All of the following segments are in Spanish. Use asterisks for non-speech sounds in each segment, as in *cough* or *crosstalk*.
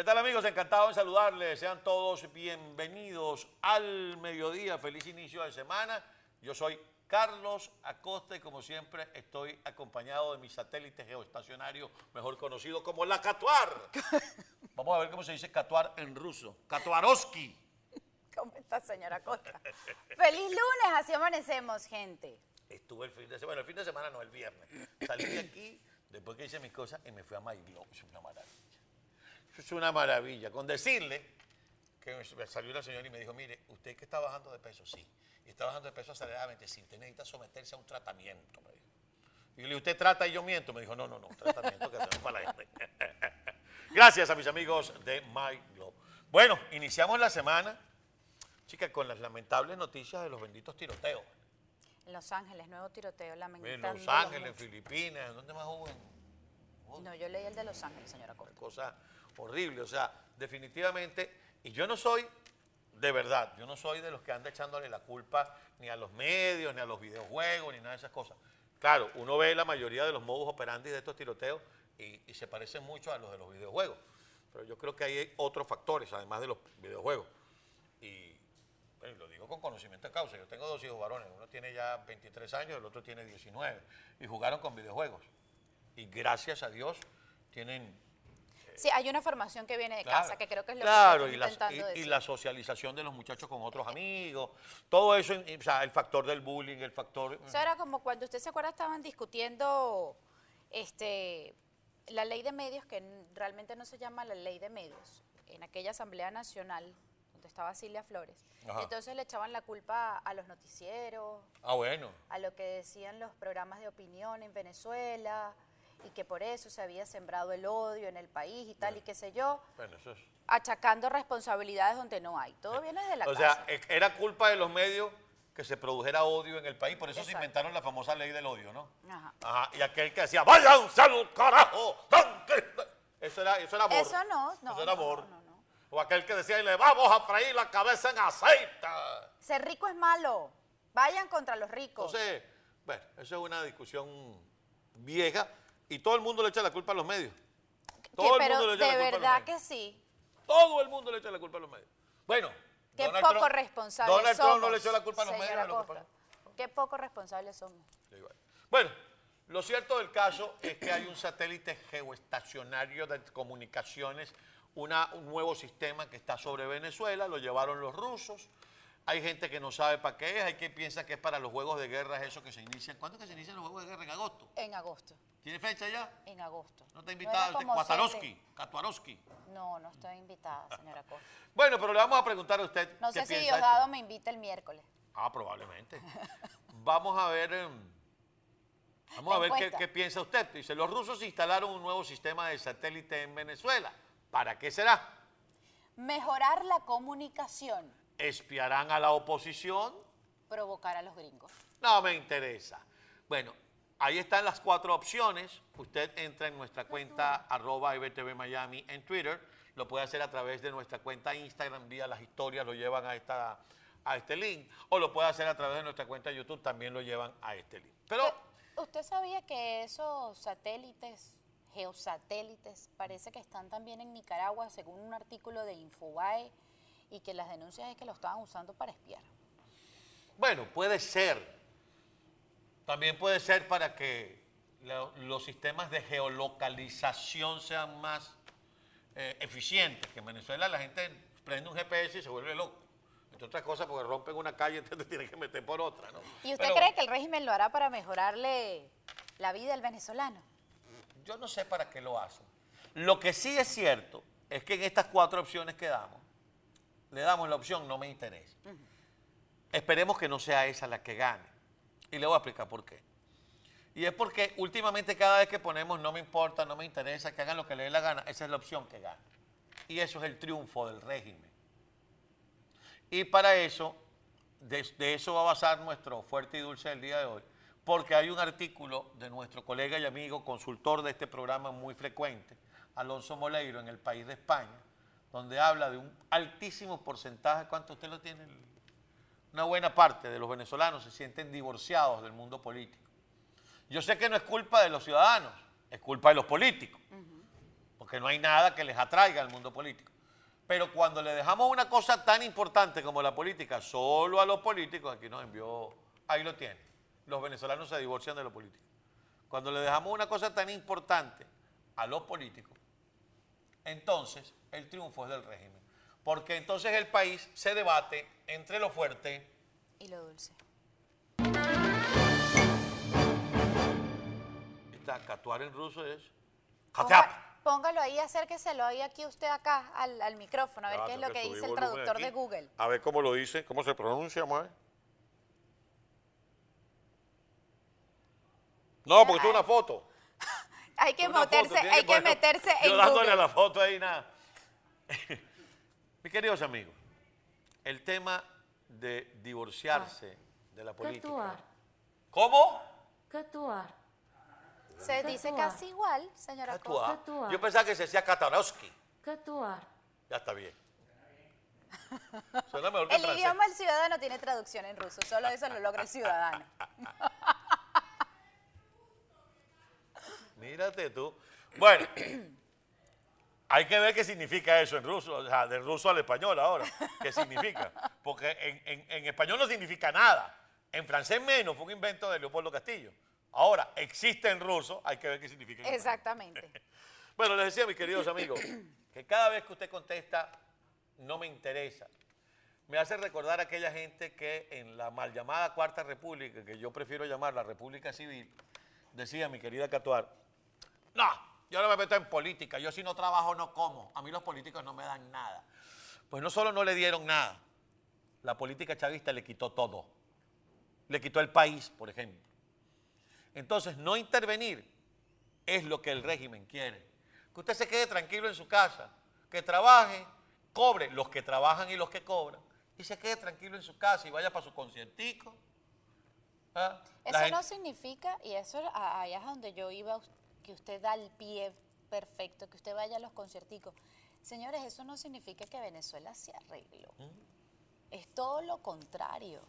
¿Qué tal amigos? Encantado en saludarles. Sean todos bienvenidos al mediodía. Feliz inicio de semana. Yo soy Carlos Acosta y como siempre estoy acompañado de mi satélite geoestacionario, mejor conocido como la Catuar. *laughs* Vamos a ver cómo se dice Catuar en ruso. Catuarovsky. ¿Cómo está, señora Acosta? Feliz lunes, así amanecemos, gente. Estuve el fin de semana, bueno, el fin de semana no, el viernes. Salí de aquí, después que hice mis cosas, y me fui a Maiglo. Es una maravilla. Es una maravilla. Con decirle que me salió la señora y me dijo, mire, usted que está bajando de peso, sí. Y está bajando de peso aceleradamente, sí. Usted necesita someterse a un tratamiento, me dijo. Y yo le dije, ¿usted trata y yo miento? Me dijo, no, no, no, tratamiento que hacemos para la gente. *laughs* Gracias a mis amigos de MyGlobe. Bueno, iniciamos la semana, chicas, con las lamentables noticias de los benditos tiroteos. En Los Ángeles, nuevo tiroteo, En lamentando. Los Ángeles, en Filipinas, ¿en ¿dónde más hubo? En- No, yo leí el de Los Ángeles, señora Una Acosta. cosa horrible. O sea, definitivamente, y yo no soy, de verdad, yo no soy de los que anda echándole la culpa ni a los medios, ni a los videojuegos, ni nada de esas cosas. Claro, uno ve la mayoría de los modus operandi de estos tiroteos y, y se parecen mucho a los de los videojuegos. Pero yo creo que hay otros factores, además de los videojuegos. Y lo digo con conocimiento de causa. Yo tengo dos hijos varones. Uno tiene ya 23 años, el otro tiene 19. Y jugaron con videojuegos. Y gracias a Dios tienen Sí, hay una formación que viene de casa, que creo que es lo claro, que la, intentando y- y decir. la socialización de los muchachos con otros amigos, todo eso, y- o sea, el factor del bullying, el factor... Eso era como cuando usted se acuerda estaban discutiendo este la ley de medios, que realmente no se llama la ley de medios, en aquella Asamblea Nacional donde estaba Silvia Flores. Ajá. Entonces le echaban la culpa a los noticieros, Ah, bueno. a lo que decían los programas de opinión en Venezuela y que por eso se había sembrado el odio en el país y tal y qué sé yo, Bueno, eso es... achacando responsabilidades donde no hay. Todo viene desde la O casa. sea, e- era culpa de los medios que se produjera odio en el país, por eso se inventaron la famosa ley del odio, ¿no? Ajá. Ajá, y aquel que decía, váyanse al carajo, tanque". Eso era, eso era amor. Eso no, no, Eso era amor. no, no, no. O aquel que decía, y le vamos a freír la cabeza en aceite. Ser rico es malo. Vayan contra los ricos. Entonces, bueno, eso es una discusión vieja y todo el mundo le echa la culpa a los medios. Todo el mundo le echa de la culpa a verdad los medios. que sí. Todo el mundo le echa la culpa a los medios. Bueno, Qué Donald poco Trump- responsables Donald somos. Trump no le echó la culpa a los medios. a lo que. Qué poco responsables somos. Bueno. Bueno, lo cierto del caso es que hay un satélite geoestacionario de comunicaciones, una- un nuevo sistema que está sobre Venezuela, lo llevaron los rusos. Hay gente que no sabe para qué es, hay quien piensa que es para los juegos de guerra, eso que se inician. ¿Cuándo es que se inician los juegos de guerra? ¿En agosto? En agosto. ¿Tiene fecha ya? En agosto. ¿No está invitada. Katuarowski. No, no estoy invitada, señora Costa. *laughs* Bueno, pero le vamos a preguntar a usted No sé si. Diosdado me invita el miércoles. Ah, probablemente. Vamos a ver, em, vamos a ver qué, qué piensa usted. Dice, los rusos instalaron un nuevo sistema de satélite en Venezuela. ¿Para qué será? Mejorar la comunicación. ¿Espiarán a la oposición? Provocar a los gringos. No me interesa. Bueno, ahí están las cuatro opciones. Usted entra en nuestra cuenta arroba IBTV Miami en Twitter. Lo puede hacer a través de nuestra cuenta Instagram, vía las historias, lo llevan a, esta, a este link. O lo puede hacer a través de nuestra cuenta YouTube, también lo llevan a este link. Pero, Pero, ¿Usted sabía que esos satélites, geosatélites, parece que están también en Nicaragua, según un artículo de Infobae, y que las denuncias es que lo estaban usando para espiar? bueno, puede ser. También puede ser para que lo- los sistemas de geolocalización sean más eh, eficientes. Que en Venezuela la gente prende un GPS y se vuelve loco. Entre otras cosas porque rompen una calle, *laughs* entonces tienen que meter por otra, ¿no? ¿Y usted Pero cree que el régimen lo hará para mejorarle la vida al venezolano? Yo no sé para qué lo hacen. Lo que sí es cierto es que en estas cuatro opciones que damos, le damos la opción no me interesa. Esperemos que no sea esa la que gane. Y le voy a explicar por qué. Y es porque últimamente cada vez que ponemos no me importa, no me interesa, que hagan lo que les dé la gana, esa es la opción que gana. Y eso es el triunfo del régimen. Y para eso, de, de eso va a basar nuestro fuerte y dulce del día de hoy, porque hay un artículo de nuestro colega y amigo, consultor de este programa muy frecuente, Alonso Moleiro, en El País de España, donde habla de un altísimo porcentaje, ¿cuánto usted lo tiene? Una buena parte de los venezolanos se sienten divorciados del mundo político. Yo sé que no es culpa de los ciudadanos, es culpa de los políticos. Porque porque no hay nada que les atraiga al mundo político. Pero cuando le dejamos una cosa tan importante como la política solo a los políticos, aquí nos envió, ahí lo tiene, los venezolanos se divorcian de los políticos. Cuando le dejamos una cosa tan importante a los políticos, entonces el triunfo es del régimen. Porque entonces el país se debate entre lo fuerte Y lo dulce. Está catuar en ruso es Ponga- póngalo ahí, acérqueselo ahí aquí usted acá al, al micrófono, a ver qué es lo que dice el traductor aquí. de Google. A ver cómo lo dice, cómo se pronuncia, mae. No, porque esto es una foto. Hay que meterse, hay que meterse Yo en dándole Google. a la foto ahí nada. *laughs* Mis queridos amigos, el tema de divorciarse de la política. Catuar, ¿Cómo? catuar, Se dice casi igual, señora. Catuar. Catuar. Yo pensaba que se decía Katarowski. catuar, Ya está bien. Suena mejor que El francés. idioma del ciudadano tiene traducción en ruso, solo eso lo logra el ciudadano. *laughs* Mírate tú. Bueno, *clears throat* hay que ver qué significa eso en ruso, o sea, del ruso al español ahora. ¿Qué *laughs* significa? Porque en, en- en español no significa nada. En francés menos, fue un invento de Leopoldo Castillo. Ahora, existe en ruso, hay que ver qué significa. Exactamente. *laughs* Bueno, les decía, mis queridos amigos, que cada vez que usted contesta, no me interesa. Me hace recordar a aquella gente que en la mal llamada Cuarta República, que yo prefiero llamar la República Civil, decía mi querida Catuar, no, yo no me meto en política, yo si no trabajo no como, a mí los políticos no me dan nada. Pues no solo no le dieron nada, la política chavista le quitó todo. Le quitó el país, por ejemplo. Entonces, no intervenir es lo que el régimen quiere. Que usted se quede tranquilo en su casa, que trabaje, cobre los que trabajan y los que cobran, y se quede tranquilo en su casa y vaya para su conciertico. ¿ah? Eso gente- no significa, y eso allá es donde yo iba, que usted da el pie perfecto, que usted vaya a los concierticos. Señores, eso no significa que Venezuela se arregló. Es todo lo contrario.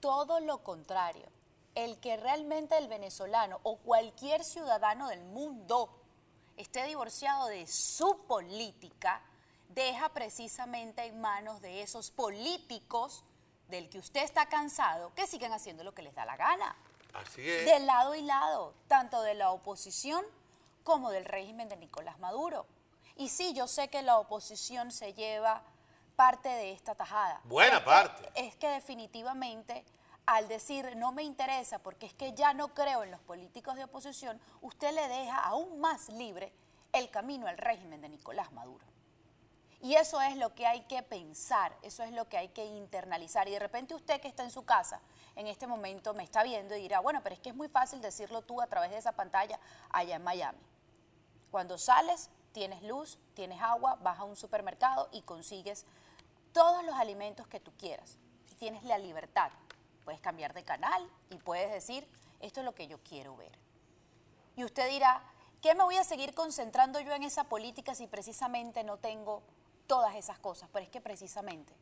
Todo lo contrario. El que realmente el venezolano o cualquier ciudadano del mundo esté divorciado de su política, deja precisamente en manos de esos políticos del que usted está cansado, que sigan haciendo lo que les da la gana. Así es. De lado y lado, tanto de la oposición como del régimen de Nicolás Maduro. Y sí, yo sé que la oposición se lleva parte de esta tajada. Buena Es que- parte. es que definitivamente al decir no me interesa porque es que ya no creo en los políticos de oposición, usted le deja aún más libre el camino al régimen de Nicolás Maduro. Y eso es lo que hay que pensar, eso es lo que hay que internalizar. Y de repente usted que está en su casa en este momento me está viendo y dirá, bueno, pero es que es muy fácil decirlo tú a través de esa pantalla allá en Miami. Cuando sales, tienes luz, tienes agua, vas a un supermercado y consigues todos los alimentos que tú quieras. Y tienes la libertad. Puedes cambiar de canal y puedes decir, esto es lo que yo quiero ver. Y usted dirá, ¿qué me voy a seguir concentrando yo en esa política si precisamente no tengo todas esas cosas? Pero es que precisamente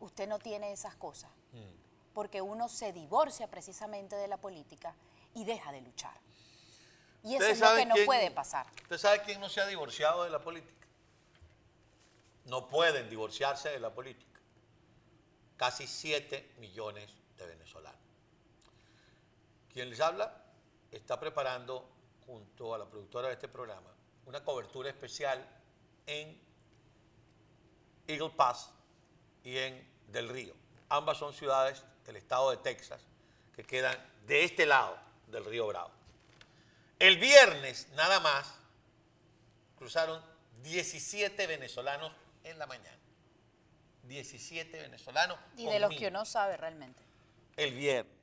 usted no tiene esas cosas. Porque uno se divorcia precisamente de la política y deja de luchar. Y eso ¿Ustedes es lo que no quién- puede pasar. ¿Usted sabe quién no se ha divorciado de la política? No pueden divorciarse de la política. Casi 7 millones de venezolanos. Quien les habla está preparando, junto a la productora de este programa, una cobertura especial en Eagle Pass y en Del Río. Ambas son ciudades del estado de Texas que quedan de este lado del río Bravo. El viernes nada más cruzaron 17 venezolanos en la mañana. 17 venezolanos. Y de los que uno sabe realmente. el viernes.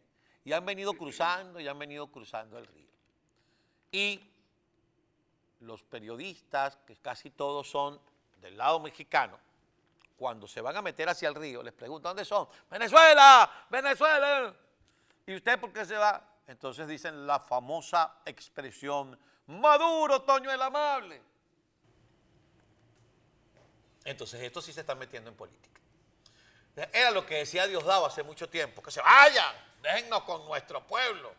Y han venido cruzando y han venido cruzando el río. Y los periodistas, que casi todos son del lado mexicano, cuando se van a meter hacia el río, les preguntan, ¿dónde son? Venezuela, Venezuela. ¿Y usted por qué se va? Entonces dicen la famosa expresión, Maduro, Toño el Amable. Entonces estos sí se están metiendo en política. Era lo que decía Diosdado hace mucho tiempo, que se vayan, déjennos con nuestro pueblo.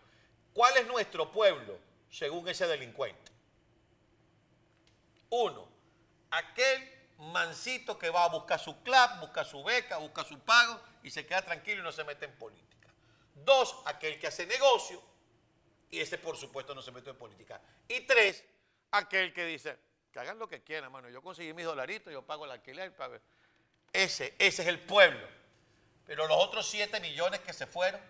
¿Cuál es nuestro pueblo según ese delincuente? Uno, aquel mancito que va a buscar su club, busca su beca, busca su pago y se queda tranquilo y no se mete en política. Dos, aquel que hace negocio y ese por supuesto no se mete en política. Y tres, aquel que dice, que hagan lo que quieran, mano, yo conseguí mis dolaritos, yo pago el alquiler, pago... Ese, ese es el pueblo. Pero los otros 7 millones que se fueron,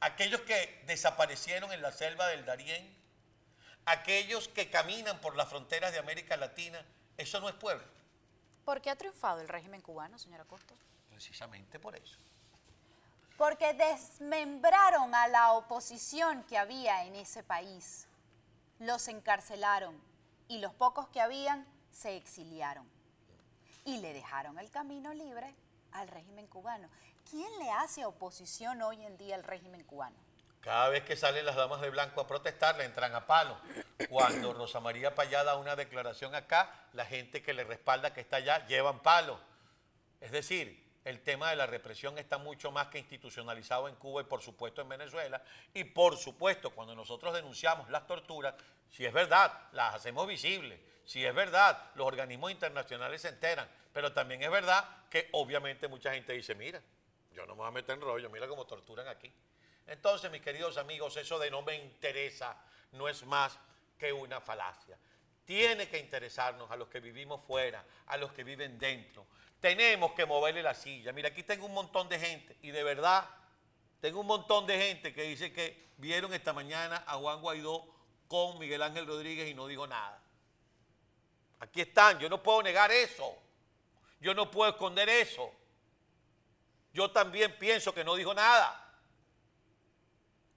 aquellos que desaparecieron en la selva del Darién, aquellos que caminan por las fronteras de América Latina, eso no es pueblo. ¿Por qué ha triunfado el régimen cubano, señora Costa? Precisamente por eso. Porque desmembraron a la oposición que había en ese país. Los encarcelaron y los pocos que habían se exiliaron. Y le dejaron el camino libre al régimen cubano. ¿Quién le hace oposición hoy en día al régimen cubano? Cada vez que salen las damas de blanco a protestar, le entran a palo. Cuando Rosa María Payá da una declaración acá, la gente que le respalda que está allá llevan palo. Es decir, el tema de la represión está mucho más que institucionalizado en Cuba y por supuesto en Venezuela. Y por supuesto, cuando nosotros denunciamos las torturas, si es verdad, las hacemos visibles. Si es verdad, los organismos internacionales se enteran. Pero también es verdad que obviamente mucha gente dice, mira, yo no me voy a meter en rollo, mira cómo torturan aquí. Entonces, mis queridos amigos, eso de no me interesa no es más que una falacia. Tiene que interesarnos a los que vivimos fuera, a los que viven dentro. Tenemos que moverle la silla. Mira, aquí tengo un montón de gente y de verdad tengo un montón de gente que dice que vieron esta mañana a Juan Guaidó con Miguel Ángel Rodríguez y no dijo nada. Aquí están, yo no puedo negar eso. Yo no puedo esconder eso. Yo también pienso que no dijo nada.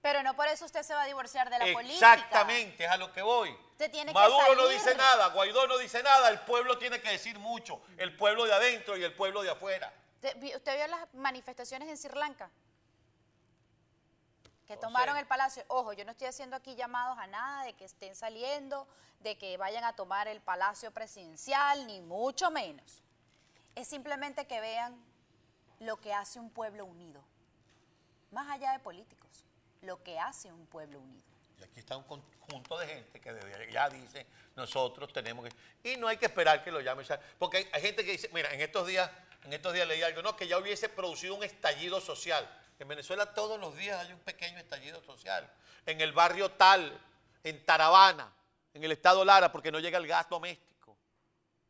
Pero no por eso usted se va a divorciar de la política. Exactamente, es a lo que voy. Usted tiene que Maduro no dice nada, Guaidó no dice nada, el pueblo tiene que decir mucho, el pueblo de adentro y el pueblo de afuera. ¿Usted vi- usted vio las manifestaciones en Sri Lanka? Que O tomaron sea- el palacio. Ojo, yo no estoy haciendo aquí llamados a nada de que estén saliendo, de que vayan a tomar el palacio presidencial, ni mucho menos. Es simplemente que vean lo que hace un pueblo unido. Más allá de políticos, lo que hace un pueblo unido. Y aquí está un conjunto de gente que desde ya dice, nosotros tenemos que... Y no hay que esperar que lo llame. o sea, Porque hay, hay gente que dice, mira, en estos días, en estos días leí algo, no, que ya hubiese producido un estallido social. En Venezuela todos los días hay un pequeño estallido social. En el barrio tal, en Taravana, en el estado Lara, porque no llega el gas doméstico.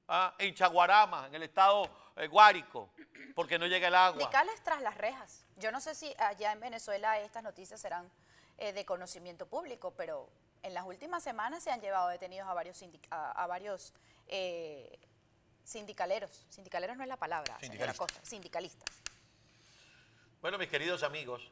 Ah, en Chaguarama, en el estado eh, Guárico, porque no llega el agua. Radicales tras las rejas. Yo no sé si allá en Venezuela estas noticias serán eh, de conocimiento público, pero en las últimas semanas se han llevado detenidos a varios, a, a varios eh, sindicaleros. Sindicaleros no es la palabra, señora Sindicalistas. Costa. Sindicalistas. Bueno, mis queridos amigos,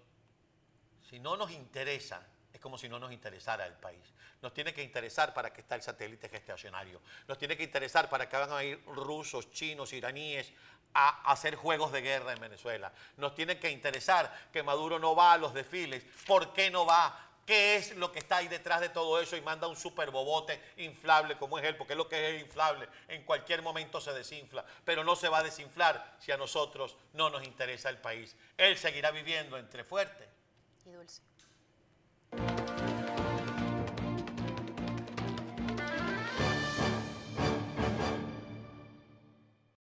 si no nos interesa, es como si no nos interesara el país. Nos tiene que interesar para que está el satélite gestacionario. Nos tiene que interesar para que van a ir rusos, chinos, iraníes a hacer juegos de guerra en Venezuela. Nos tiene que interesar que Maduro no va a los desfiles. ¿Por qué no va? ¿Qué es lo que está ahí detrás de todo eso? Y manda un super bobote inflable como es él, porque es lo que es inflable. En cualquier momento se desinfla, pero no se va a desinflar si a nosotros no nos interesa el país. Él seguirá viviendo entre fuerte Y dulce.